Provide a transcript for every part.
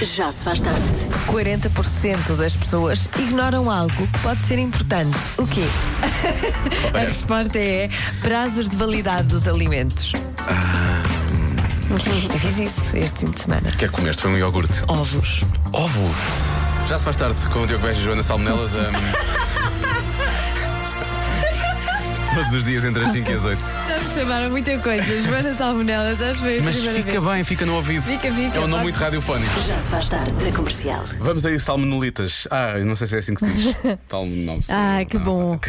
Já se faz tarde. 40% das pessoas ignoram algo que pode ser importante. O quê? A resposta é prazos de validade dos alimentos. Eu fiz isso este fim de semana. O que é que comeste? Foi um iogurte. Ovos. Ovos. Já se faz tarde com o Diogo Beja e Joana Salmonelas. hum. Todos os dias entre as 5 e as 8. Já me chamaram muita coisa. Joana Salmonelas, acho que foi a Mas primeira fica vez. bem, fica no ouvido. Fica, fica, É um nome muito radiofónico. Já se faz tarde na comercial. Vamos aí, salmonolitas. Ah, não sei se é assim que se diz. Tal, não sei. Ah, que Não. bom.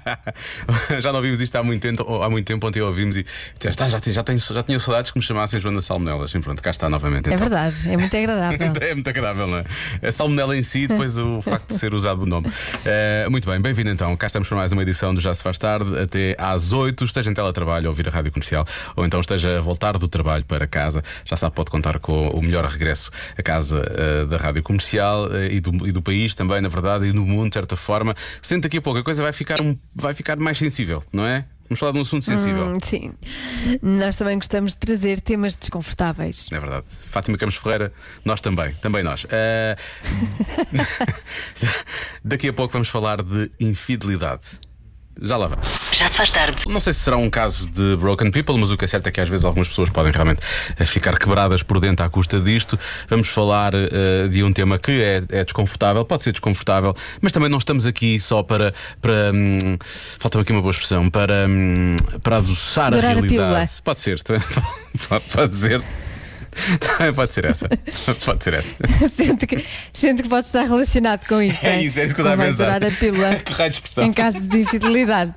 já não ouvimos isto há muito tempo, há muito tempo ontem ouvimos e disseste, ah, já, tinha- já, tenho, já tinha saudades que me chamassem Joana Salmonelas. E pronto, cá está novamente. É então. verdade, é muito agradável. É muito agradável, não é? A salmonela em si, depois o facto de ser usado o nome. Eh, muito bem, bem-vindo então. Cá estamos para mais uma edição do Já Se Faz Tarde, até às 8. Esteja em teletrabalho a ouvir a rádio comercial, ou então esteja a voltar do trabalho para casa. Já sabe, pode contar com o melhor regresso a casa eh, da rádio comercial eh, e, do, e do país também, na verdade, e no mundo, de certa forma. Sente daqui a pouco a coisa vai ficar, um- vai ficar mais sensível, não é? Vamos falar de um assunto sensível. Hum, sim. Nós também gostamos de trazer temas desconfortáveis. É verdade. Fátima Campos Ferreira, nós também, também nós. Eh, Daqui a pouco vamos falar de infidelidade. Já lá vamos. Já se faz tarde. Não sei se será um caso de broken people, mas o que é certo é que às vezes algumas pessoas podem realmente eh, ficar quebradas por dentro à custa disto. Vamos falar eh, de um tema que é, é desconfortável, pode ser desconfortável, mas também não estamos aqui só para. para hum, Falta-me aqui uma boa expressão, para, hum, para adoçar Dourar a a realidade. pílula. pode ser, pode, pode ser. Também pode ser essa. Pode ser essa. Sinto que, sinto que pode estar relacionado com isto. É isso, é isso que eu estava a pensar. a pílula de expressão. em caso de infidelidade.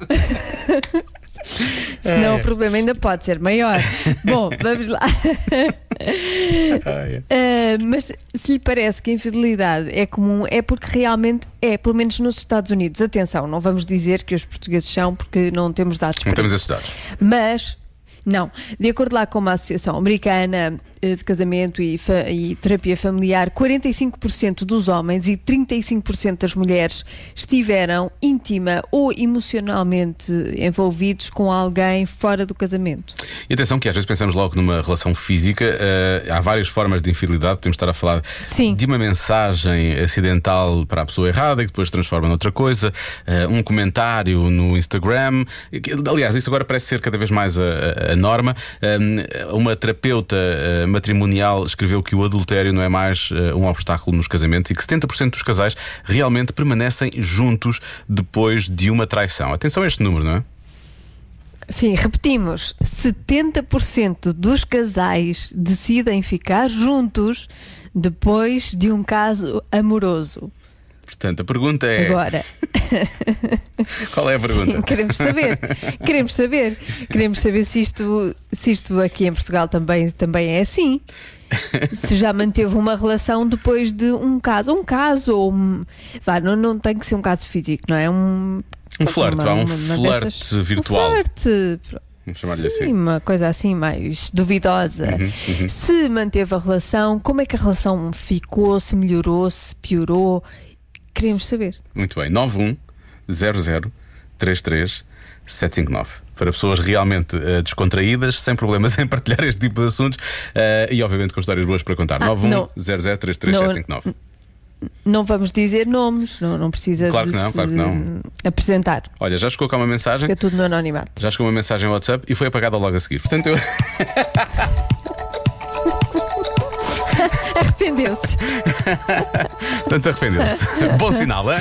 Senão o problema ainda pode ser maior. Bom, vamos lá. Ah, mas se lhe parece que a infidelidade é comum, é porque realmente é, pelo menos nos Estados Unidos. Atenção, não vamos dizer que os portugueses são, porque não temos dados Não temos esses dados. Mas, não, de acordo lá com uma associação americana de casamento e, fa- e terapia familiar, 45% dos homens e 35% das mulheres estiveram íntima ou emocionalmente envolvidos com alguém fora do casamento. E atenção que às vezes pensamos logo numa relação física. eh, há várias formas de infidelidade. Podemos estar a falar Sim. de uma mensagem acidental para a pessoa errada e que depois se transforma noutra coisa. eh, um comentário no Instagram. Aliás, isso agora parece ser cada vez mais a, a- a norma. Eh, uma terapeuta eh, matrimonial escreveu que o adultério não é mais eh, um obstáculo nos casamentos e que 70% dos casais realmente permanecem juntos depois de uma traição. Atenção a este número, não é? Sim, repetimos: 70% dos casais decidem ficar juntos depois de um caso amoroso. Portanto, a pergunta é: Agora, qual é a pergunta? sim, queremos saber. Queremos saber. Queremos saber se isto, se isto aqui em Portugal também, também é assim. Se já manteve uma relação depois de um caso. Um caso ou um. Vá, não, não tem que ser um caso físico, não é? Um. Um flerte, vá, um flerte virtual. Um flerte. Vamos chamar-lhe Sim, assim. uma coisa assim mais duvidosa. Uhum, Se manteve a relação, como é que a relação ficou? Se melhorou, se piorou? Queremos saber. Muito bem, 91 00 33 759. Para pessoas realmente eh, descontraídas, sem problemas em partilhar este tipo de assuntos eh, e, obviamente, com histórias boas para contar. Ah, 91 não. 00 33 Não. 759. Não vamos dizer nomes, não, não precisa Claro que não, claro que não. apresentar. Olha, já chegou cá uma mensagem. Fica tudo no anonimato. Já chegou uma mensagem no WhatsApp e foi apagada logo a seguir. Portanto, eu. Arrependeu-se. Portanto, arrependeu-se. Bom sinal, hein?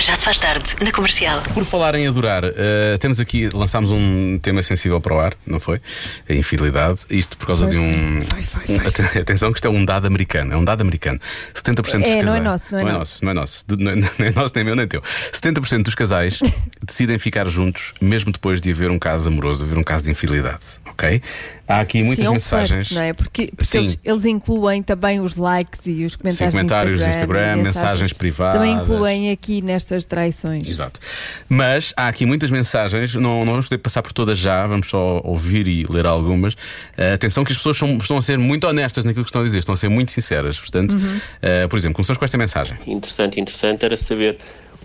Já se faz tarde na comercial. Por falar em adorar, eh, temos aqui, lançámos um tema sensível para o ar, não foi? A infidelidade. Isto por causa de um. Foi, foi, um- foi. Atenção, que isto é um dado americano. É um dado americano. 70% dos É, casais. não é nosso, não é nosso. Não é nosso. De- não é- não é nosso, nem meu, nem teu. 70% dos casais decidem ficar juntos, mesmo depois de haver um caso amoroso, haver um caso de infidelidade. Ok? Há aqui muitas Sim, é um mensagens. flerte, não é? Porque, porque eles, eles incluem também os likes e os comentários, Sim, comentários no Instagram, Instagram, mensagens privadas. Também incluem aqui nestas traições. Exato. Mas há aqui muitas mensagens, não, não vamos poder passar por todas já, vamos só ouvir e ler algumas. Eh, atenção que as pessoas são- estão a ser muito honestas naquilo que estão a dizer, estão a ser muito sinceras. Portanto, Uhum. eh, por exemplo, começamos com esta mensagem. interessante, interessante era saber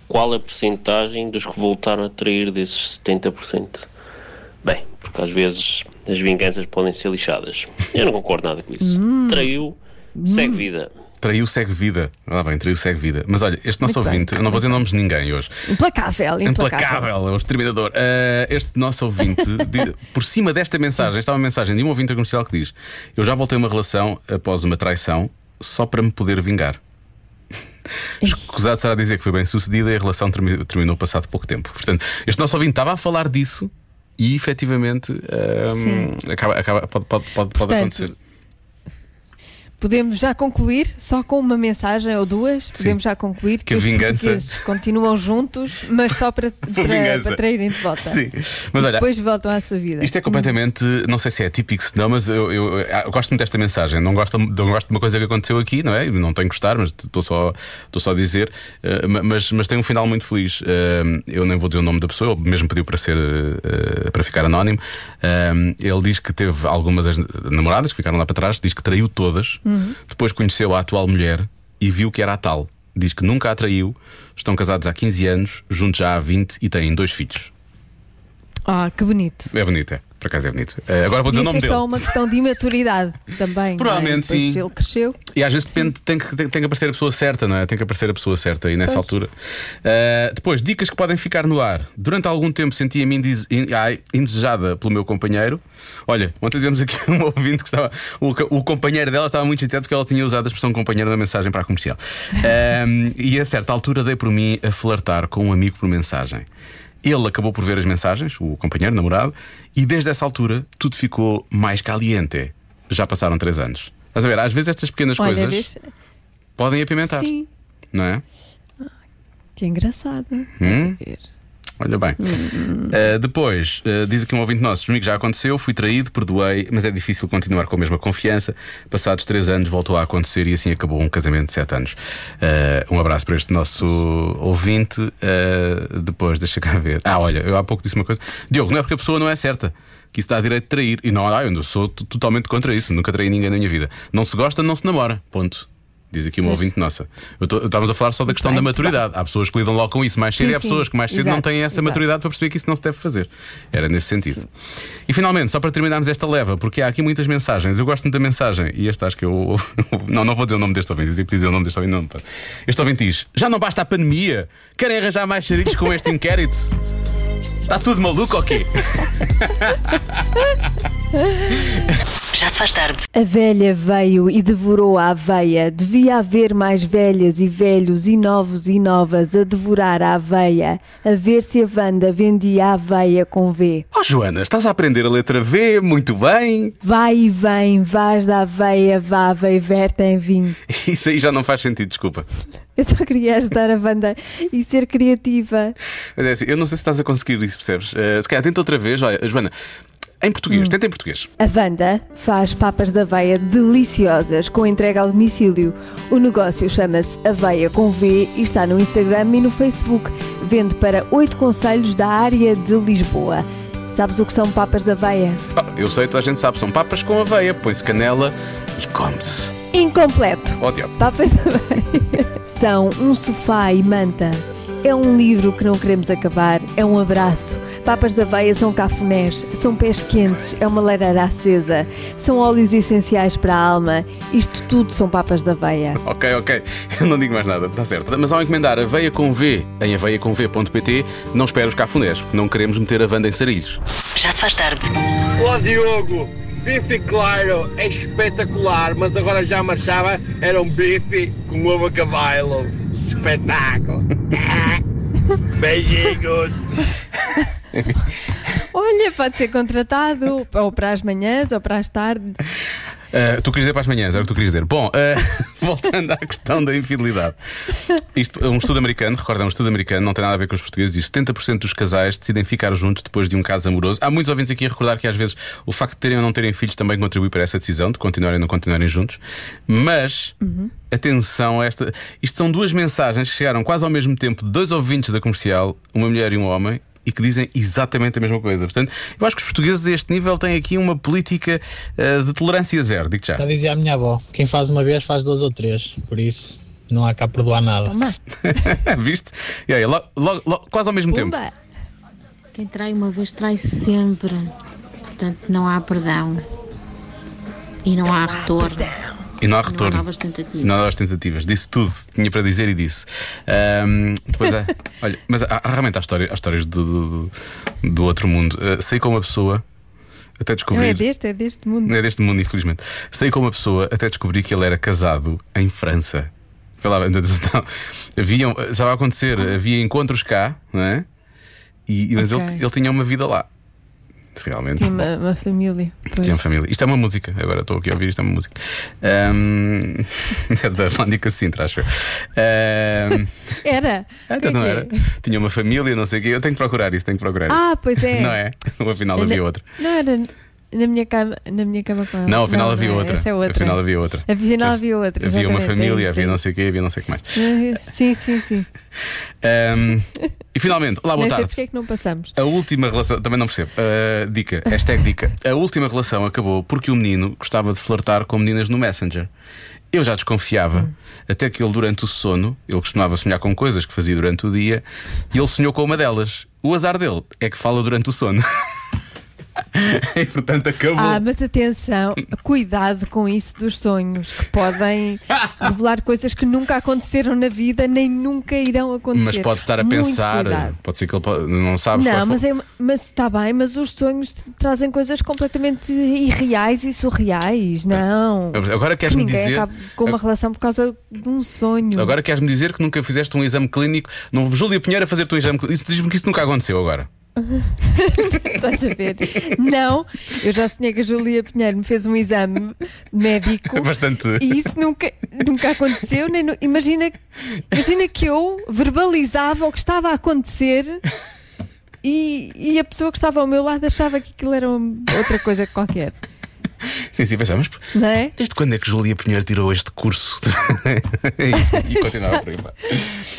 qual a percentagem dos que voltaram a trair desses 70%. Bem, porque às vezes as vinganças podem ser lixadas. Eu não concordo nada com isso. Traiu, Segue vida. Traiu segue vida. Ah, bem, traiu segue vida. Mas olha, este nosso Muito bem. ouvinte, eu não vou dizer nomes de ninguém hoje. Implacável, implacável. Implacável, é o exterminador. Ah, este nosso ouvinte, di- por cima desta mensagem, está uma mensagem de um ouvinte comercial que diz: Eu já voltei a uma relação após uma traição só para me poder vingar. Escusado será dizer que foi bem sucedida e a relação termi- terminou passado pouco tempo. Portanto, este nosso ouvinte estava a falar disso e efetivamente ah, Sim. acaba, acaba- pode, pode, pode, pode Portanto, acontecer. Podemos já concluir, só com uma mensagem ou duas, podemos já concluir que, Que os vingança- portugueses continuam juntos, mas só para, para, para traírem de volta. Sim. Mas olha, depois voltam à sua vida. Isto é completamente, não sei se é típico, se não, mas eu, eu- eu gosto muito desta mensagem. Não gosto, não gosto de uma coisa que aconteceu aqui, não é? Não tenho que gostar, mas estou só, estou só a dizer. ma- mas, mas tem um final muito feliz. Eh, eu nem vou dizer o nome da pessoa, ele mesmo pediu para ser eh, para ficar anónimo. Ele diz que teve algumas namoradas que ficaram lá para trás, diz que traiu todas, depois conheceu a atual mulher e viu que era a tal. Diz que nunca a traiu, estão casados há 15 anos, juntos já há 20 e têm dois filhos. Ah, que bonito. É bonito, é. Por acaso é bonito. Eh, agora vou dizer o nome ser dele. só uma questão de imaturidade também. Provavelmente, não é? Depois sim. Ele cresceu. E às vezes depende, tem que, tem, tem que aparecer a pessoa certa, não é? Tem que aparecer a pessoa certa aí nessa Pois. altura. Uh, depois, dicas que podem ficar no ar. Durante algum tempo sentia-me indis- in- ai, indesejada pelo meu companheiro. Olha, ontem tivemos aqui um ouvinte que estava. O, co- o companheiro dela estava muito chateado porque ela tinha usado a expressão companheiro na mensagem para a comercial. Um, e a certa altura dei por mim a flertar com um amigo por mensagem. Ele acabou por ver as mensagens, o companheiro, namorado, e desde essa altura tudo ficou mais caliente. Já passaram três anos. Estás a ver? Às vezes estas pequenas Olha, coisas vês? podem apimentar, Sim. não é? Que engraçado. Hum? Estás a ver? Olha bem. Uh, depois, uh, diz aqui um ouvinte nosso: comigo já aconteceu, fui traído, perdoei, mas é difícil continuar com a mesma confiança. Passados três anos voltou a acontecer e assim acabou um casamento de sete anos. Uh, um abraço para este nosso ouvinte. Depois, deixa cá ver. Ah, olha, eu há pouco disse uma coisa. Diogo, não é porque a pessoa não é certa. Que isso dá direito de trair. E não, ah, eu sou totalmente contra isso. Nunca traí ninguém na minha vida. Não se gosta, não se namora. Ponto. Diz aqui uma ouvinte nossa. Estávamos a falar só da questão bem, da maturidade. Há pessoas que lidam logo com isso mais cedo Sim, e há sim. pessoas que mais cedo não Exato, têm essa exato. maturidade para perceber que isso não se deve fazer. Era nesse sentido. E finalmente, só para terminarmos esta leva, porque há aqui muitas mensagens. Eu gosto muito da mensagem e este acho que eu. Não, não vou dizer o nome deste ouvinte, dizer dizer o nome deste ouvinte. Não, este ouvinte diz: Já não basta a pandemia, querem arranjar mais charilhos com este inquérito? Está tudo maluco ou quê? Já se faz tarde. A velha veio e devorou a aveia. Devia haver mais velhas e velhos e novos e novas a devorar a aveia. A ver se a Wanda vendia a aveia com V. Oh, Joana, estás a aprender a letra V? Muito bem. Vai e vem, vais da aveia, vava e verta em vinho. Isso aí já não faz sentido, desculpa. Eu só queria ajudar a Wanda e ser criativa. Mas é assim, eu não sei se estás a conseguir isso, percebes? Eh, se calhar tenta outra vez. Olha, Joana, em português, tenta em português. A Wanda faz papas de aveia deliciosas com entrega ao domicílio. O negócio chama-se Aveia com V e está no Instagram e no Facebook. Vende para oito conselhos da área de Lisboa. Sabes o que são papas de aveia? Ah, eu sei, toda a gente sabe, são papas com aveia, põe-se canela e come-se. Incompleto. Ó diabo. Papas aveia são um sofá e manta. É um livro que não queremos acabar, é um abraço. Papas de aveia são cafunés, são pés quentes, é uma lareira acesa, são óleos essenciais para a alma. Isto tudo são papas de aveia. Ok, ok, eu não digo mais nada, está certo. Mas ao encomendar aveia com V em aveiacomv.pt, não espere os cafunés, porque não queremos meter a Wanda em sarilhos. Já se faz tarde. Olá Diogo, bife claro é espetacular, mas agora já marchava, era um bife com ovo a cavalo. Espetáculo! Beijinhos! Olha, pode ser contratado ou para as manhãs ou para as tardes. Uh, tu querias dizer para as manhãs, era o que tu querias dizer. Bom, uh, voltando à questão da infidelidade. Isto, um estudo americano, recorda, é um estudo americano, não tem nada a ver com os portugueses, diz que 70% dos casais decidem ficar juntos depois de um caso amoroso. Há muitos ouvintes aqui a recordar que às vezes o facto de terem ou não terem filhos também contribui para essa decisão de continuarem ou não continuarem juntos. Mas, atenção a esta. Isto são duas mensagens que chegaram quase ao mesmo tempo dois ouvintes da comercial, uma mulher e um homem. E que dizem exatamente a mesma coisa. Portanto, eu acho que os portugueses a este nível têm aqui uma política uh, de tolerância zero, digo já. Já dizia a minha avó: quem faz uma vez faz duas ou três. Por isso, não há cá perdoar nada. Toma, Viste? E aí, logo, logo- logo- quase ao mesmo tempo. pumba. Quem trai uma vez trai sempre. Portanto, não há perdão. E não há retorno. E não há retorno. novas tentativas. Não há novas tentativas. Disse tudo, tinha para dizer e disse. Ahm, depois é. olha, mas há, há realmente há, história, há histórias do, do, do outro mundo. Ah, sei com uma pessoa, até Não descobrir. é deste, é deste mundo. Não é deste mundo, infelizmente. Sei com uma pessoa até descobri que ele era casado em França. Lá, então, não, haviam, estava a acontecer, havia encontros cá, não é? E, mas Ok. ele, ele tinha uma vida lá. Realmente. Tinha uma, uma família. Pois. Tinha uma família. Isto é uma música, agora estou aqui a ouvir, isto é uma música. Ahm, é da Mónica Sintra, acho eu. Ahm, Era. então Que não que é? era. Tinha uma família, não sei o quê. Eu tenho que procurar isso, tenho que procurar Ah, pois é. Não é? Ou afinal Na- havia outra. Não era na minha cama, na minha cama com ela. Não, afinal havia não é, outra. Essa é outra. Afinal havia outra. Afinal havia outra. Havia uma é família, isso, havia é não sei o quê, havia não sei o que mais. Sim, sim, sim. Ahm, e finalmente, olá, boa sei tarde. porque é que não passamos. A última relação, também não percebo. Uh, dica, hashtag dica. A última relação acabou porque o menino gostava de flertar com meninas no Messenger. Eu já desconfiava, até que ele, durante o sono, ele costumava sonhar com coisas que fazia durante o dia e ele sonhou com uma delas. O azar dele é que fala durante o sono. e portanto acabou. Ah, mas atenção, cuidado com isso dos sonhos, que podem revelar coisas que nunca aconteceram na vida, nem nunca irão acontecer. Mas pode estar a Muito pensar, cuidado. pode ser que ele pode- não sabe Não, qual mas, é, mas está bem, mas os sonhos trazem coisas completamente irreais e surreais. Não. Agora Que queres-me ninguém dizer. com uma relação por causa de um sonho. Agora queres-me dizer que nunca fizeste um exame clínico. Não, Júlia Pinheiro a fazer-te um exame clínico. Diz-me que isso nunca aconteceu agora. Estás a ver? Não, eu já sonhei que a Julia Pinheiro me fez um exame médico. Bastante. E isso nunca, nunca aconteceu. Nem nu- imagina, imagina que eu verbalizava o que estava a acontecer e, e a pessoa que estava ao meu lado achava que aquilo era outra coisa qualquer. Sim, sim, pensamos. Não é? Desde quando é que Júlia Pinheiro tirou este curso? e, e continuava por aí.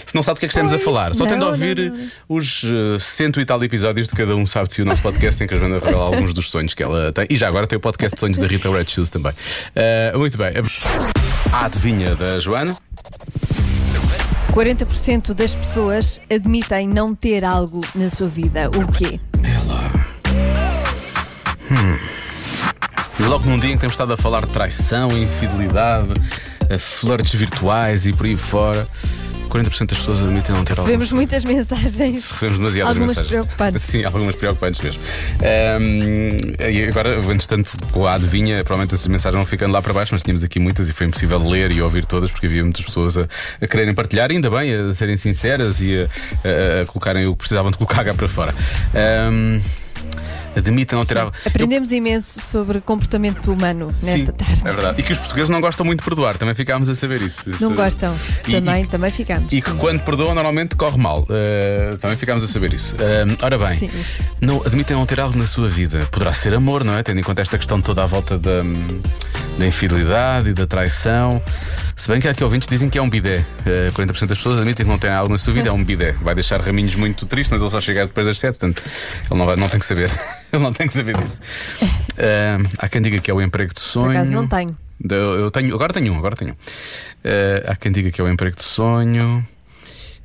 Se não sabe do que é que estamos a Pois, falar, só não, tendo a ouvir não, não. os eh, cento e tal episódios de cada um sabe se o nosso podcast em que a Joana revela alguns dos sonhos que ela tem. E já agora tem o podcast de sonhos da Rita Red Shoes também. Eh, muito bem. A adivinha da Joana? 40% das pessoas admitem não ter algo na sua vida. O quê? E logo num dia em que temos estado a falar de traição, infidelidade, eh, flirts virtuais e por aí fora, 40% das pessoas admitem não ter. Recebemos muitas mensagens. Recebemos demasiadas Algumas mensagens. preocupantes. Sim, algumas preocupantes mesmo. Ahm, e agora, entretanto, com a adivinha, provavelmente essas mensagens vão ficando lá para baixo, mas tínhamos aqui muitas e foi impossível ler e ouvir todas porque havia muitas pessoas a, a quererem partilhar, ainda bem, a serem sinceras e a, a- a colocarem o que precisavam de colocar cá para fora. Ahm, admitem não ter. Aprendemos imenso sobre comportamento humano nesta Sim, tarde. É verdade. E que os portugueses não gostam muito de perdoar, também ficámos a saber isso. Não Isso- gostam. E- também, e- também ficamos. E que quando perdoam normalmente corre mal. Uh, também ficámos a saber isso. Uh, ora bem, Sim. não, admitem não ter algo na sua vida. Poderá ser amor, não é? Tendo em conta esta questão toda à volta da, da infidelidade e da traição. Se bem que há aqui ouvintes dizem que é um bidé. Uh, 40% das pessoas admitem que não têm algo na sua vida, é um bidé. Vai deixar raminhos muito tristes, mas ele só chega depois das 7, portanto, ele não, vai, não tem que saber. ele não tem que saber disso. Uh, há quem diga que é o emprego de sonho. Por acaso não tenho. Eu, tenho, agora tenho um, agora tenho um. Eh, há quem diga que é o emprego de sonho,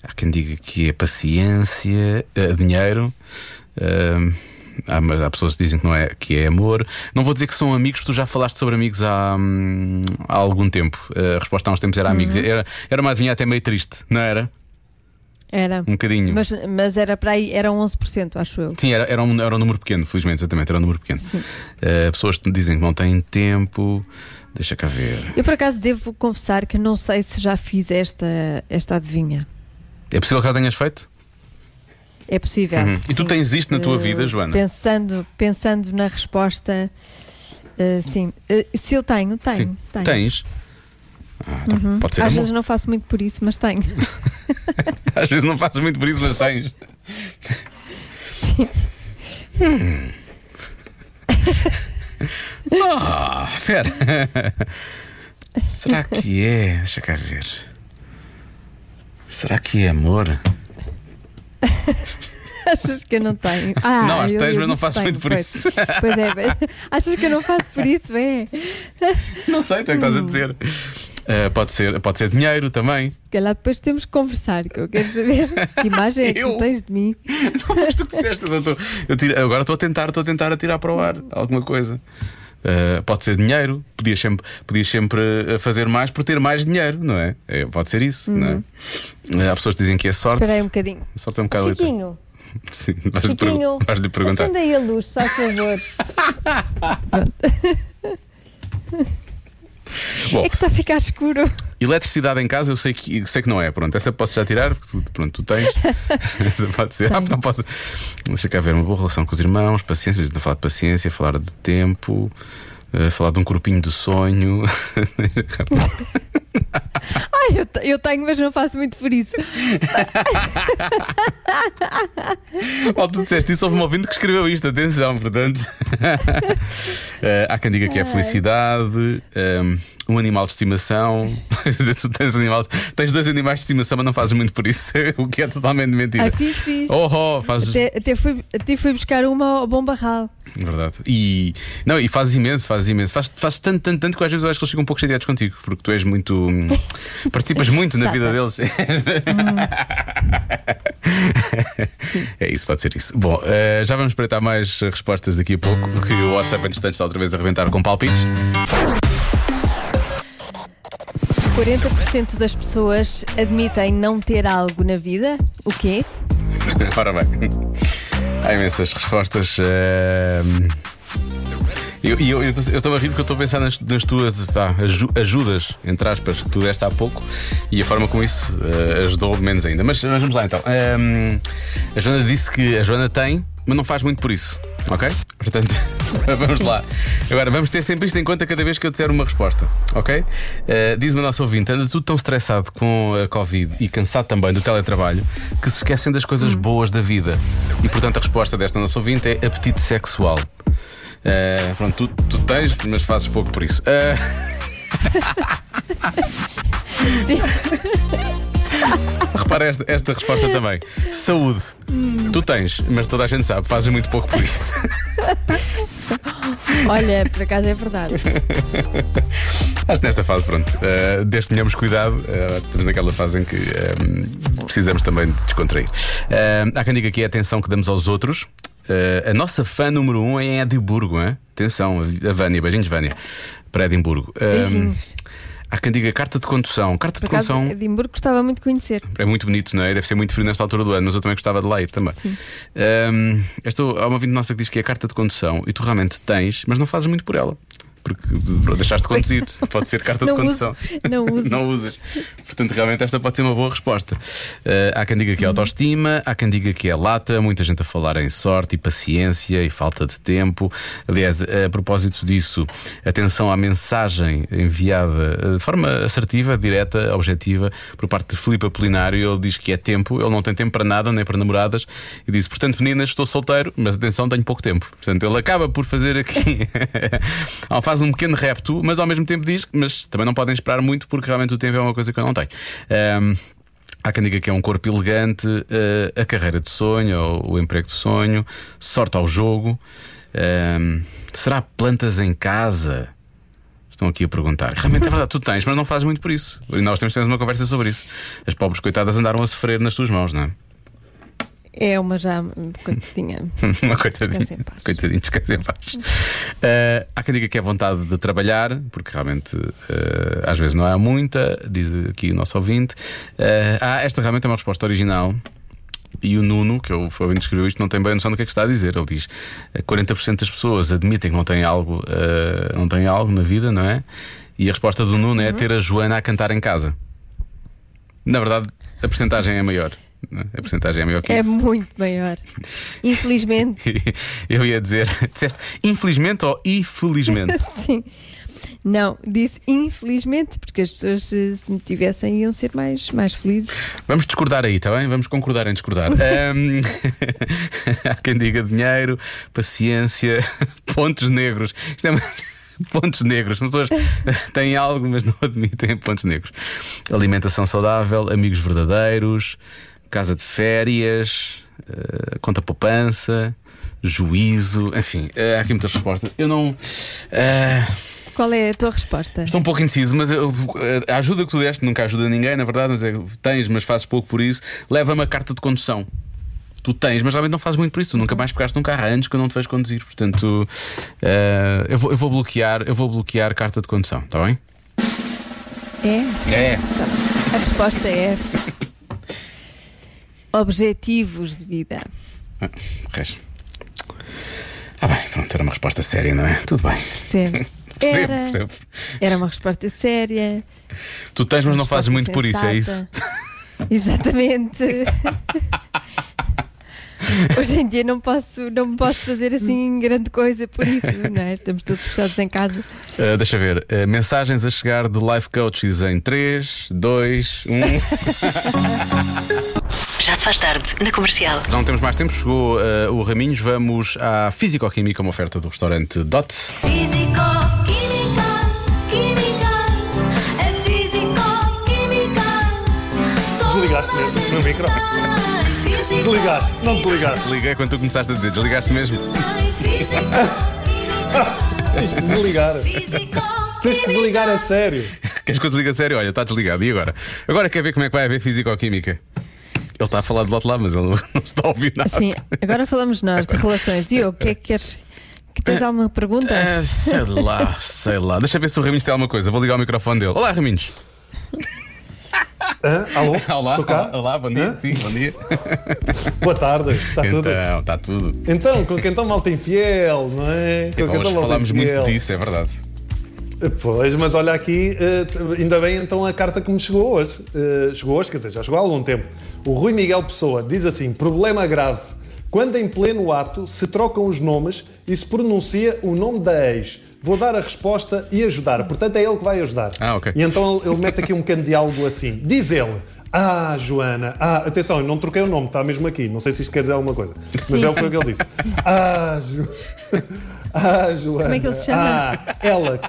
há quem diga que é paciência, eh, dinheiro. eh, há, mas há pessoas que dizem que não é que é amor. Não vou dizer que são amigos, porque tu já falaste sobre amigos há, hum, há algum tempo. Eh, a resposta há uns tempos era amigos. Uhum. Era, era uma adivinha até meio triste, não era? Era. Um bocadinho. Mas, mas era para aí, era 11%, acho eu. Sim, era, era, um, era um número pequeno, felizmente, exatamente, era um número pequeno. Sim. Eh, pessoas dizem que não têm tempo. Deixa cá ver. Eu por acaso devo confessar que não sei se já fiz esta, esta adivinha. É possível que já tenhas feito? É possível. Uhum. E tu tens isto na tua Eh, vida, Joana? Pensando, pensando na resposta, eh, sim. Eh, se eu tenho, tenho. Sim. tenho. Tens? Ah, Pode ser Às amor. vezes não faço muito por isso, mas tenho. Às vezes não fazes muito por isso, mas tens. Hum. Ah, espera. Será que é? Deixa cá ver. Será que é amor? Achas que eu não tenho? Ah, Não, acho que tens, mas não faço tenho, muito por pois. isso. Pois é, achas que eu não faço por isso? É. Não sei, tu é que estás a dizer. Ah, pode, ser, pode ser dinheiro também. Se calhar depois temos que conversar, que eu quero saber que imagem é que tu tens de mim. Não foste tu disseste. Eu estou- eu tiro- agora estou a tentar, estou a tentar atirar para o ar alguma coisa. Uh, pode ser dinheiro, podias sempre, podias sempre uh, fazer mais por ter mais dinheiro, não é? É, pode ser isso, não é? Uh, há pessoas que dizem que é sorte. Espera aí um bocadinho. Sorte é um bocado Chiquinho, Sim, vais-lhe Chiquinho, pergu- vais-lhe perguntar. acenda aí a luz, faz favor. Bom. É que está a ficar escuro. Eletricidade em casa eu sei que, sei que não é. Pronto, essa posso já tirar, porque tu, pronto, tu tens. essa pode ser. Ah, não pode. Deixa cá ver, uma boa relação com os irmãos, paciência, mas a falar de paciência, falar de tempo, eh, falar de um corpinho de sonho. Ai, eu, eu tenho, mas não faço muito por isso. Mal tu disseste isso, houve um ouvinte que escreveu isto, atenção, portanto. Eh, há quem diga que é felicidade, eh, um animal de estimação. tu tens, animal, tens dois animais de estimação, mas não fazes muito por isso, o que é totalmente mentira. Ai, fiz, fiz. Oh, oh, fazes. Até, até, fui, até fui buscar uma ao bom barral. Verdade. E, não, e fazes imenso, fazes imenso. Fazes, fazes tanto, tanto, tanto que às vezes eu acho que eles ficam um pouco chateados contigo, porque tu és muito. hum, participas muito na vida deles. é isso, pode ser isso. Bom, eh, já vamos espreitar mais respostas daqui a pouco, porque o WhatsApp, entretanto, está outra vez a arrebentar com palpites. 40% das pessoas admitem não ter algo na vida. O quê? Ora bem, há imensas respostas. eh, E eu, eu, estou a rir porque estou a pensar nas, nas tuas aju- ajudas, entre aspas, que tu deste há pouco e a forma como isso eh, ajudou menos ainda. Mas, mas vamos lá então. Ehm, a Joana disse que a Joana tem, mas não faz muito por isso. Ok? Portanto, vamos lá. Agora, vamos ter sempre isto em conta cada vez que eu disser uma resposta. Ok? Eh, Diz-me a nossa ouvinte: anda tudo tão estressado com a Covid e cansado também do teletrabalho que se esquecem das coisas boas da vida. E portanto, a resposta desta nossa ouvinte é apetite sexual. Eh, pronto, tu, tu tens, mas fazes pouco por isso. Eh, Sim. Repara esta, esta resposta também. Saúde. Tu tens, mas toda a gente sabe, fazes muito pouco por isso. Olha, por acaso é verdade. Acho que nesta fase, pronto, eh, desde que tenhamos cuidado, eh, estamos naquela fase em que eh, precisamos também de descontrair. Eh, há quem diga que é a atenção que damos aos outros. Eh, a nossa fã número um é em Edimburgo, hein? atenção, a Vânia, beijinhos, Vânia, para Edimburgo. Eh, Beijinhos. Há quem diga carta de condução. Carta Por de acaso, condução. Edimburgo gostava muito de conhecer. É muito bonito, não é? Deve ser muito frio nesta altura do ano, mas eu também gostava de lá ir também. Sim. Ahm, esta, há uma vinte nossa que diz que é a carta de condução e tu realmente tens, mas não fazes muito por ela. Porque de- deixaste de conduzir, pode ser carta Não de condução. uso, não uso. não usas. Portanto, realmente esta pode ser uma boa resposta. Ah, há quem diga que é autoestima, há quem diga que é lata, muita gente a falar em sorte e paciência e falta de tempo. Aliás, a propósito disso, atenção à mensagem enviada ah, de forma assertiva, direta, objetiva, por parte de Filipe Apolinário. Ele diz que é tempo, ele não tem tempo para nada, nem para namoradas, e diz: portanto, meninas, estou solteiro, mas atenção, tenho pouco tempo. Portanto, ele acaba por fazer aqui. Ah, Faz um pequeno repto, mas ao mesmo tempo diz: mas também não podem esperar muito, porque realmente o tempo é uma coisa que eu não tenho. Ahm, Há quem diga que é um corpo elegante, eh, a carreira de sonho, ou o emprego de sonho, sorte ao jogo. Será plantas em casa? Estão aqui a perguntar. Realmente é verdade, tu tens, mas não fazes muito por isso. E nós temos temos uma conversa sobre isso. As pobres coitadas andaram a sofrer nas tuas mãos, não é? É uma já coitadinha. Uma coitadinha. Descansa em paz. Coitadinho, descansa em paz. Eh, há quem diga que é vontade de trabalhar, porque realmente eh, às vezes não há muita, diz aqui o nosso ouvinte. Eh, ah, esta realmente é uma resposta original. E o Nuno, que eu foi escreveu isto, não tem bem noção do que é que está a dizer. Ele diz: eh, 40% das pessoas admitem que não têm algo, eh, não têm algo na vida, não é? E a resposta do Nuno é ter a Joana a cantar em casa. Na verdade, a porcentagem é maior. Não é? A porcentagem é maior que É isso. muito maior. Infelizmente, Eu ia dizer, disseste infelizmente ou infelizmente? sim. Não, disse infelizmente, porque as pessoas se, se me tivessem iam ser mais, mais felizes. Vamos discordar aí, está bem? Vamos concordar em discordar. Ahm, Há quem diga dinheiro, paciência, pontos negros. Isto é Pontos negros, as pessoas têm algo, mas não admitem pontos negros. Alimentação saudável, amigos verdadeiros, casa de férias, eh, conta poupança, juízo, enfim, eh, há aqui muitas respostas. Eu não. eh, Qual é a tua resposta? Estou um pouco indeciso, mas eu- a ajuda que tu deste nunca ajuda ninguém, na verdade, mas é, tens, mas fazes pouco por isso. Leva-me a carta de condução. Tu tens, mas realmente não fazes muito por isso. Tu nunca mais pegaste num carro anos que eu não te vejo conduzir. Portanto, eh, eu, vou, eu vou bloquear, eu vou bloquear carta de condução, está bem? É? É. A resposta é. Objetivos de vida. Reis. Ah, bem, pronto, era uma resposta séria, não é? Tudo bem. Percebes? Percebo, Era, percebo. era uma resposta séria. Tu tens, mas não fazes muito por isso, é isso? sensata. Exatamente. Hoje em dia não posso, não posso fazer assim grande coisa por isso, não é? Estamos todos fechados em casa. Uh, deixa ver. Uh, mensagens a chegar de life coaches em 3, 2, 1. Já se faz tarde na comercial. Já não temos mais tempo. Chegou uh, o Raminhos. Vamos à Físico-Química, uma oferta do restaurante Dot. Físico, química, química, é. Desligaste mesmo no micro? Desligaste, não desligaste. Liguei quando tu começaste a dizer. Desligaste mesmo? Desligar. Tens que desligar a sério. Queres que eu desligue a sério? Olha, está desligado. E agora? Agora quer ver como é que vai haver Físico-Química? Ele está a falar do lado lá, mas ele não não está a ouvir nada. Sim, agora falamos nós de relações. Diogo, o que é que queres? Que tens alguma pergunta? Ah, sei lá, sei lá. Deixa ver se o Raminhos tem alguma coisa. Vou ligar o microfone dele. Olá, Raminhos. Hã? Alô? Olá, olá, olá, bom dia. Sim, bom dia. Boa tarde. Está tudo? Então, está tudo. Então, com quem então malta infiel, não é? Com quem hoje então malta falámos muito disso, é verdade. Pois, mas olha aqui, eh, ainda bem então a carta que me chegou hoje. Eh, chegou hoje, quer dizer, já chegou há algum tempo. O Rui Miguel Pessoa diz assim: problema grave. Quando em pleno ato se trocam os nomes e se pronuncia o nome da ex. Vou dar a resposta e ajudar. Portanto, é ele que vai ajudar. Ah, ok. E então ele, ele mete aqui um pequeno diálogo assim. Diz ele. Ah, Joana. Ah, atenção, eu não troquei o nome, está mesmo aqui. Não sei se isto quer dizer alguma coisa. Mas Sim, é o que ele disse. Ah, Ju... ah, Joana. Como é que ele se chama? Ah, ela.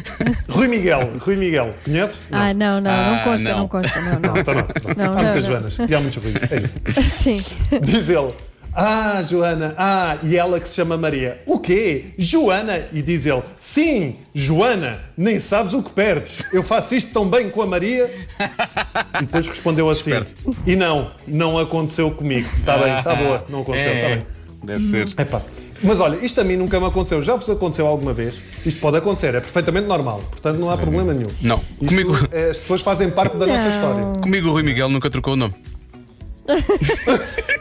Rui Miguel, Rui Miguel, conheces? Ah, não, não, Ah, não consta, não. não, consta, não, não. Então não. pronto. Não, há não, muitas não. Joanas e há muitos Ruiz. É isso. Sim. Diz ele. Ah, Joana, ah, e ela que se chama Maria. O quê? Joana? E diz ele, sim, Joana, nem sabes o que perdes. Eu faço isto tão bem com a Maria. E depois respondeu assim, Esperto. e não, não aconteceu comigo. Está bem, está boa, não aconteceu, está É, bem. deve ser. Epá. Mas olha, isto a mim nunca me aconteceu. Já vos aconteceu alguma vez? Isto pode acontecer, é perfeitamente normal. Portanto, não há problema nenhum. Não. Isto, Comigo- é, as pessoas fazem parte da nossa Não. história. Comigo o Rui Miguel nunca trocou o nome.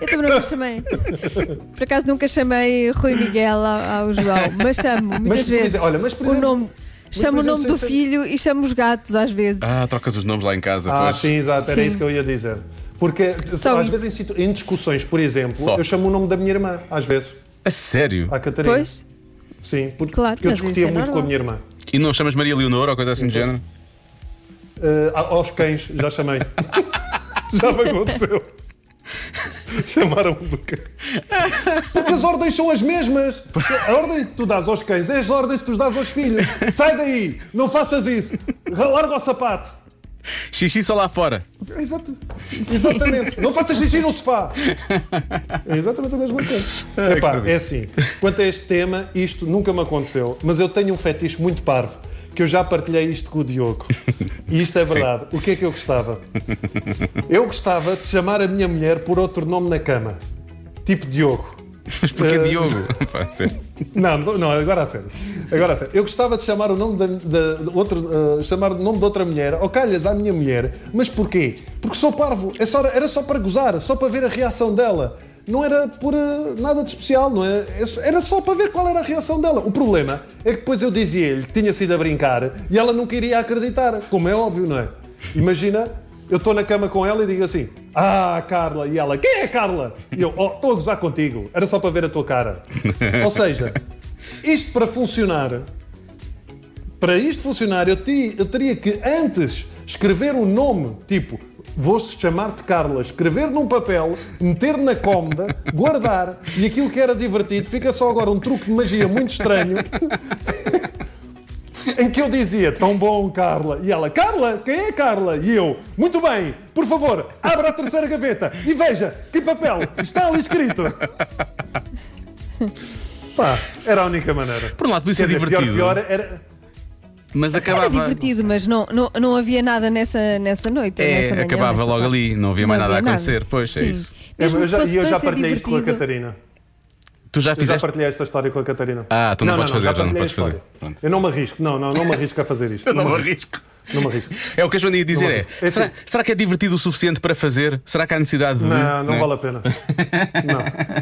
Eu também nunca chamei. Por acaso nunca chamei Rui Miguel ao, ao João, mas chamo muitas Mas, por vezes. exemplo, olha, mas, por o exemplo- nome. Chamo por o nome exemplo, do sem ser- filho e chamo os gatos às vezes. Ah, trocas os nomes lá em casa. Ah, pois. sim, exato, era Sim. isso que eu ia dizer. Porque Só às isso. vezes em, situ- em discussões, por exemplo, Só. eu chamo o nome da minha irmã, às vezes, A sério? à Catarina. Pois, Sim, porque, Claro, porque eu discutia é muito com a normal. minha irmã. E não chamas Maria Leonor ou coisa assim do género? Eh, aos cães, já chamei. já me aconteceu. Chamaram-me do cão. Porque as ordens são as mesmas. A ordem que tu dás aos cães é as ordens que tu dás aos filhos. Sai daí, não faças isso. Larga o sapato. Xixi só lá fora. Exato. Exatamente. Não faças xixi no sofá. É exatamente a mesma coisa. Epá, é assim. Quanto a este tema, isto nunca me aconteceu, mas eu tenho um fetiche muito parvo. Que eu já partilhei isto com o Diogo. E isto é Sim. verdade. O que é que eu gostava? Eu gostava de chamar a minha mulher por outro nome na cama. Tipo Diogo. Mas porquê Eh, Diogo? Não, não, agora a sério. Agora a sério. Eu gostava de chamar o nome da, da- de outro, eh, chamar o nome de outra mulher, ou calhas à minha mulher, mas porquê? Porque sou parvo. É só- era só para gozar, só para ver a reação dela. Não era por eh, nada de especial, não é? Era só para ver qual era a reação dela. O problema é que depois eu dizia-lhe que tinha sido a brincar e ela nunca iria acreditar, como é óbvio, não é? Imagina, eu estou na cama com ela e digo assim: Ah, Carla, e ela, quem é Carla? E eu, oh, estou a gozar contigo, era só para ver a tua cara. Ou seja, isto para funcionar, para isto funcionar, eu, ti- eu teria que antes escrever o nome, tipo, vou-se chamar-te Carla, escrever num papel, meter na cómoda, guardar, e aquilo que era divertido fica só agora um truque de magia muito estranho. Em que eu dizia, tão bom, Carla. E ela, Carla, quem é Carla? E eu, muito bem, por favor, abra a terceira gaveta e veja que papel está ali escrito. Pá, era a única maneira. Por um lado, podia Quer ser dizer, pior, divertido. pior era. mas Era acabava. divertido, mas não, não, não havia nada nessa, nessa noite. É, nessa manhã, acabava nessa logo tarde. ali, não havia mais nada a acontecer. Pois, é Sim. isso. Mesmo eu já, e eu já partilhei isto com a. Catarina. Tu já Eu já fizeste. partilhei esta história com a Catarina. Ah, tu não podes fazer, já não partilhei podes fazer. Pronto. Eu não me arrisco, não, não, não me arrisco a fazer isto. Não me arrisco. Não me arrisco. É o que a Joana ia dizer: Não é. É Será, assim. será que é divertido o suficiente para fazer? Será que há necessidade de. Não, não é? vale a pena. Não.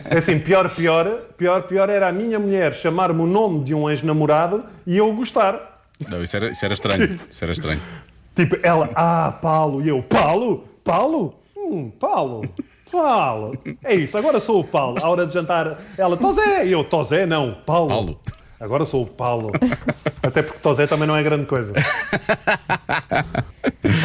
É assim, pior, pior, pior, pior era a minha mulher chamar-me o nome de um ex-namorado e eu gostar. Não, isso era, isso era estranho. Isso era estranho. Tipo, ela, ah, Paulo, e eu, Paulo? Paulo? Hum, Paulo. Paulo. É isso, agora sou o Paulo. À hora de jantar, ela, Tosé. E eu, Tosé, não, Paulo. Paulo. Agora sou o Paulo. Até porque Tosé também não é grande coisa.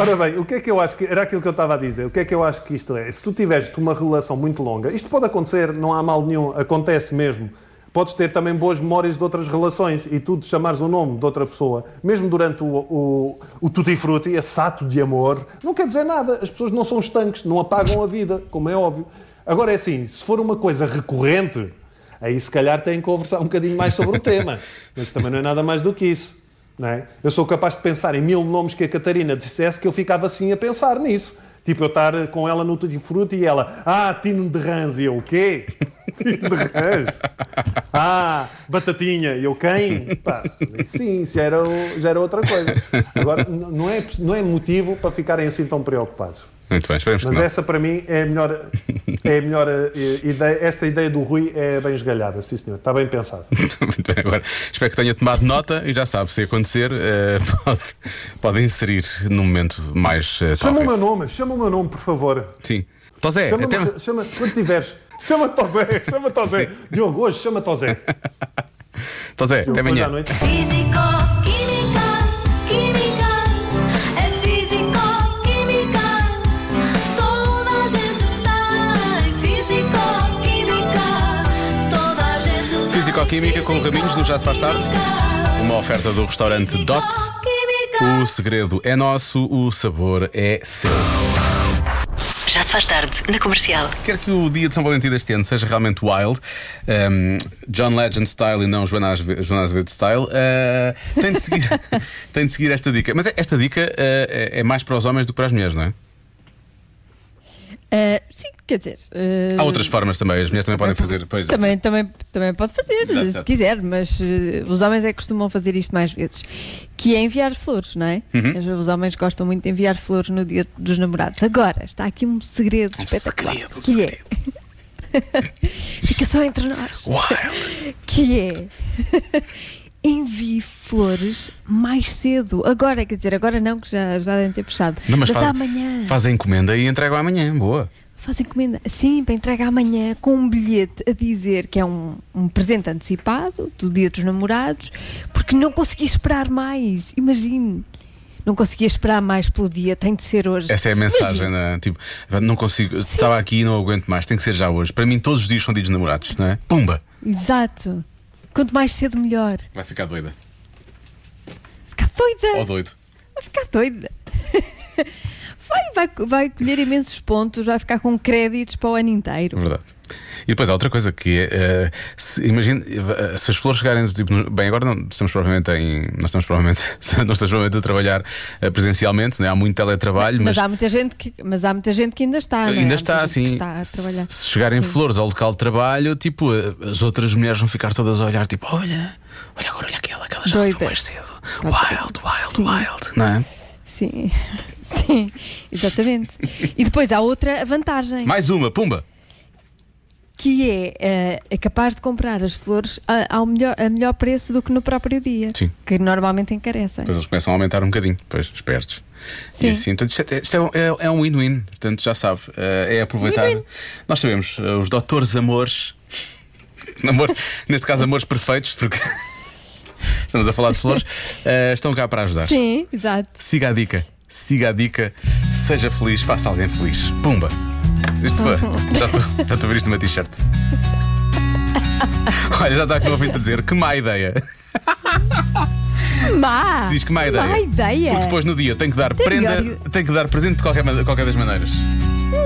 Ora bem, o que é que eu acho que. Era aquilo que eu estava a dizer. O que é que eu acho que isto é? Se tu tiveres uma relação muito longa, isto pode acontecer, não há mal nenhum, acontece mesmo. Podes ter também boas memórias de outras relações e tu chamares o nome de outra pessoa, mesmo durante o, o, o tutti frutti, esse ato de amor, não quer dizer nada. As pessoas não são estanques, não apagam a vida, como é óbvio. Agora é assim, se for uma coisa recorrente, aí se calhar têm que conversar um bocadinho mais sobre o tema. Mas também não é nada mais do que isso. Não é? Eu sou capaz de pensar em mil nomes que a Catarina dissesse que eu ficava assim a pensar nisso. Tipo, eu estar com ela no Tutti Frutti e ela, ah, Tino de Rãs, e eu, o quê? Tino de Rãs? Ah, Batatinha, e eu, quem? Pá, sim, já era, já era outra coisa. Agora, não é, não é motivo para ficarem assim tão preocupados. Muito bem, esperemos que Mas essa para mim é a melhor, é a melhor eh, ideia. Esta ideia do Rui é bem esgalhada, sim senhor, está bem pensado. Muito bem, agora espero que tenha tomado nota e já sabe, se acontecer, eh, pode, pode inserir num momento mais. eh, Chama o meu nome, chama o meu nome, por favor. Sim. Tosé, Chama, até... chama quando tiveres. Chama Tosé, chama Tosé. Diogo, hoje chama Tosé. Tosé, até Hoje à amanhã. noite. Físico-química com Raminhos no Já se faz tarde. Uma oferta do restaurante Dot. O segredo é nosso, o sabor é seu. Já se faz tarde na comercial. Quero que o dia de São Valentim deste ano seja realmente wild. Um, John Legend style e não Joana Azevedo style. Uh, tem, de seguir, tem de seguir esta dica. Mas esta dica uh, é é mais para os homens do que para as mulheres, não é? Ah, sim, quer dizer. ah, Há outras formas também. As mulheres também podem fazer. Pois, Também, também, também pode fazer, Exato, se quiser, mas eh, os homens é que costumam fazer isto mais vezes. Que é enviar flores, não é? Uhum. Os homens gostam muito de enviar flores no dia dos namorados. Agora, está aqui um segredo espetacular. segredo, um que segredo. é. Fica só entre nós. Wild. Que é. Envie flores mais cedo. Agora, quer dizer, agora não, que já, já devem ter fechado. Não, mas mas faz, amanhã. faz a encomenda e entregam amanhã. Boa. Faz encomenda. Sim, para entrega amanhã com um bilhete a dizer que é um, um presente antecipado do dia dos namorados, porque não consegui esperar mais. Imagine. Não conseguia esperar mais pelo dia, tem de ser hoje. Essa é a mensagem. Né? Tipo, não consigo. Estava aqui e não aguento mais. Tem que ser já hoje. Para mim, todos os dias são dias de namorados, não é? Pumba! Exato. Quanto mais cedo, melhor. Vai ficar doida. Ficar doida. Ou doido. Vai ficar doida. Vai, vai, vai colher imensos pontos, vai ficar com créditos para o ano inteiro. Verdade. E depois há outra coisa que é, eh, se, imagine, eh, se as flores chegarem tipo, bem, agora não estamos provavelmente em. Nós estamos provavelmente, não estamos provavelmente a trabalhar eh, presencialmente, né? há muito teletrabalho, Mas, mas, há muita gente que, mas há muita gente que ainda está. é? ainda está trabalhar. Se chegarem Sim. flores ao local de trabalho, tipo, as outras mulheres vão ficar todas a olhar, tipo, olha, olha agora, olha aquela, aquela já recebeu Doidas. mais cedo. Wild, wild, Sim. wild, não é? Sim, sim, exatamente. E depois há outra vantagem, Mais uma, pumba! Que é, eh, é capaz de comprar as flores a, ao melhor, a melhor preço do que no próprio dia, Sim. que normalmente encarecem. Depois eles começam a aumentar um bocadinho, depois, espertos. Sim. E assim, portanto, isto, é, isto é um- é- é um win-win, portanto, já sabe, eh, é aproveitar. Win-win. Nós sabemos, eh, os doutores amores, amor, neste caso, amores perfeitos, porque estamos a falar de flores, estão cá para ajudar. Sim, exato. Siga a dica, siga a dica, seja feliz, faça alguém feliz. Pumba! Isto foi, já estou já estou a ver isto numa t-shirt. Olha, já está aqui um ouvinte a dizer que má ideia. Má! Diz que má ideia. Má ideia! Porque depois no dia tem que dar Tem prenda, melhor- tem que dar presente de qualquer, ma- qualquer das maneiras.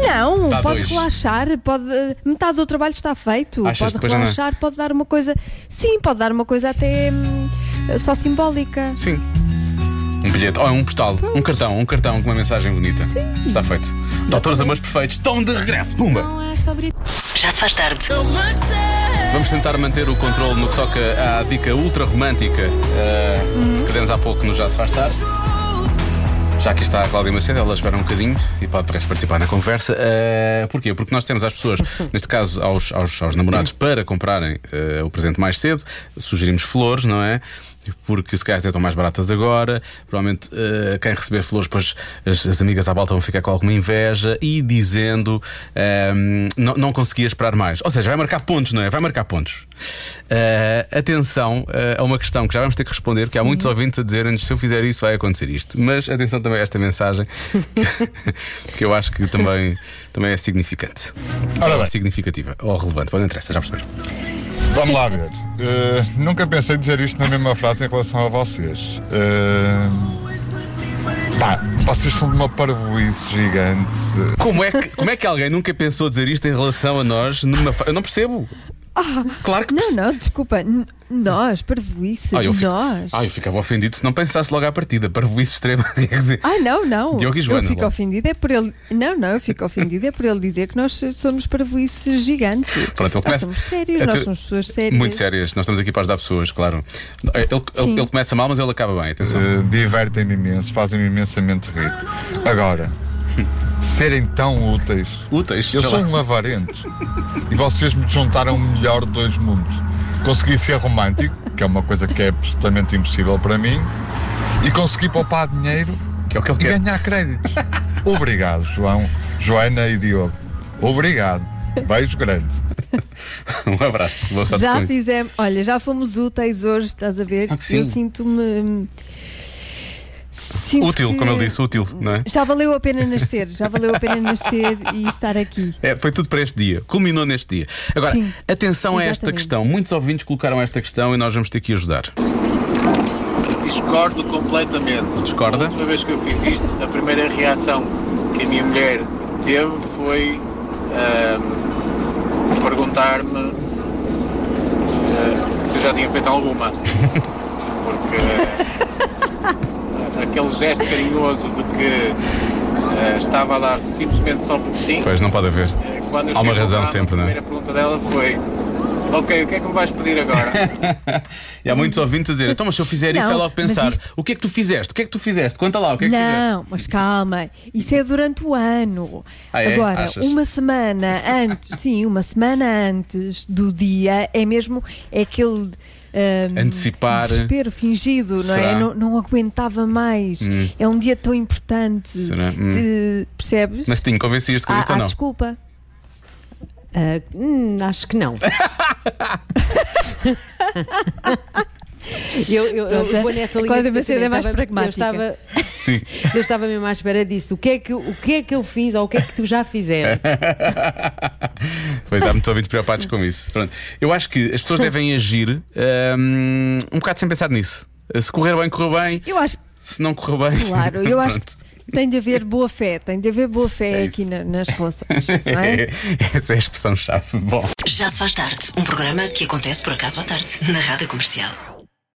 Não, Dá pode dois. relaxar, pode, metade do trabalho está feito. Achas que pode depois já não é? relaxar, pode dar uma coisa. Sim, pode dar uma coisa até hum, só simbólica. Sim. Um bilhete, ou um postal, um cartão, um cartão com uma mensagem bonita. Está feito. Doutores Amores Perfeitos, estão de regresso. Pumba! Já se faz tarde. Vamos tentar manter o controle no que toca à dica ultra romântica eh, que demos há pouco no Já Se Faz Tarde. Já aqui está a Cláudia Macedo, ela espera um bocadinho e pode de resto participar na conversa. Eh, porquê? Porque nós temos às pessoas, neste caso aos, aos, aos namorados, para comprarem eh, o presente mais cedo, sugerimos flores, não é? Porque se calhar até estão mais baratas agora. Provavelmente eh, quem receber flores, depois as, as amigas à volta vão ficar com alguma inveja e dizendo ehm, não, não conseguia esperar mais. Ou seja, vai marcar pontos, não é? Vai marcar pontos. Eh, atenção eh, a uma questão que já vamos ter que responder, que há muitos ouvintes a dizerem-nos se eu fizer isso vai acontecer isto. Mas atenção também a esta mensagem, que eu acho que também, também é significante. Ora Ou bem. significativa ou relevante, pode interessa, já perceberam. Vamos lá ver. Eh, nunca pensei dizer isto na mesma frase em relação a vocês. Eh, pá, vocês são de uma parvoíce gigante. Como é, que, como é que alguém nunca pensou dizer isto em relação a nós numa. Eu não percebo. claro que Não, não, desculpa. N- nós, parvoíce, Ah, eu, fico- nós. ah, eu ficava ofendido se não pensasse logo à partida. Parvoíce extrema. Quer dizer, Ah, não, não. Diogo e Joana, eu fico logo. ofendida é por ele. Não, não, eu fico ofendida é por ele dizer que nós somos parvoíces gigantes. Pronto, ele nós começa- somos sérios, É nós somos pessoas sérias. Muito sérias. Nós estamos aqui para ajudar pessoas, claro. Ele, ele- ele começa mal, mas ele acaba bem. Atenção. Eh, Divertem-me imenso, fazem-me imensamente rir. Agora, serem tão úteis. Úteis. Eu Vê sou lá. um avarento. E vocês me juntaram o melhor de dois mundos. Consegui ser romântico, que é uma coisa que é absolutamente impossível para mim, e consegui poupar dinheiro Que é o que ele e quer. ganhar créditos. Obrigado, João, Joana e Diogo. Obrigado. Beijo grande. Um abraço. Boa sorte com Já isso. fizemos, olha, já fomos úteis hoje, estás a ver? Ah, que sim. Eu sinto-me. Sinto Útil, que como ele disse, útil, não é? Já valeu a pena nascer, já valeu a pena nascer e estar aqui. É, foi tudo para este dia, culminou neste dia. Agora, Sim, atenção a esta exatamente. questão. Muitos ouvintes colocaram esta questão e nós vamos ter que ajudar. Discordo completamente. Discorda? A última vez que eu fiz isto, a primeira reação que a minha mulher teve foi ahm, perguntar-me ah, se eu já tinha feito alguma. Porque ah, aquele gesto carinhoso de que ah, estava a dar simplesmente só porque sim. Pois, não pode haver. Quando eu Há uma razão lá, sempre, não A é? primeira pergunta dela foi: Ok, o que é que me vais pedir agora? E há muitos ouvintes a dizer: então, mas se eu fizer isso, Não, vai logo pensar: isto- o que é que tu fizeste? O que é que tu fizeste? Conta lá, o que é que fizeste? Não, mas calma, isso é durante o ano. Ah, é? Agora, Achas? uma semana antes, sim, uma semana antes do dia é mesmo é aquele ahm, Antecipar. desespero fingido, não Será? é? Não, não aguentava mais. Hum. É um dia tão importante. Será? Hum. de- percebes? Mas tinha convencias com ah, isto ou ah, não? desculpa. Ah, hum, acho que não. eu, eu, eu vou nessa a linha. Cláudia Macedo é mais pensamento. pragmática. Eu estava, Sim. eu estava mesmo à espera disso. O que, é que, o que é que eu fiz ou o que é que tu já fizeste? Pois há muitos ouvintes preocupados com isso. Pronto. Eu acho que as pessoas devem agir hum, um bocado sem pensar nisso. Se correr bem, correu bem. Eu acho, Se não correu bem. claro, eu acho que tem de haver boa fé, tem de haver boa fé É aqui na- nas relações, não é? Essa é a expressão-chave. Bom. Já se faz tarde. Um programa que acontece por acaso à tarde, na Rádio Comercial.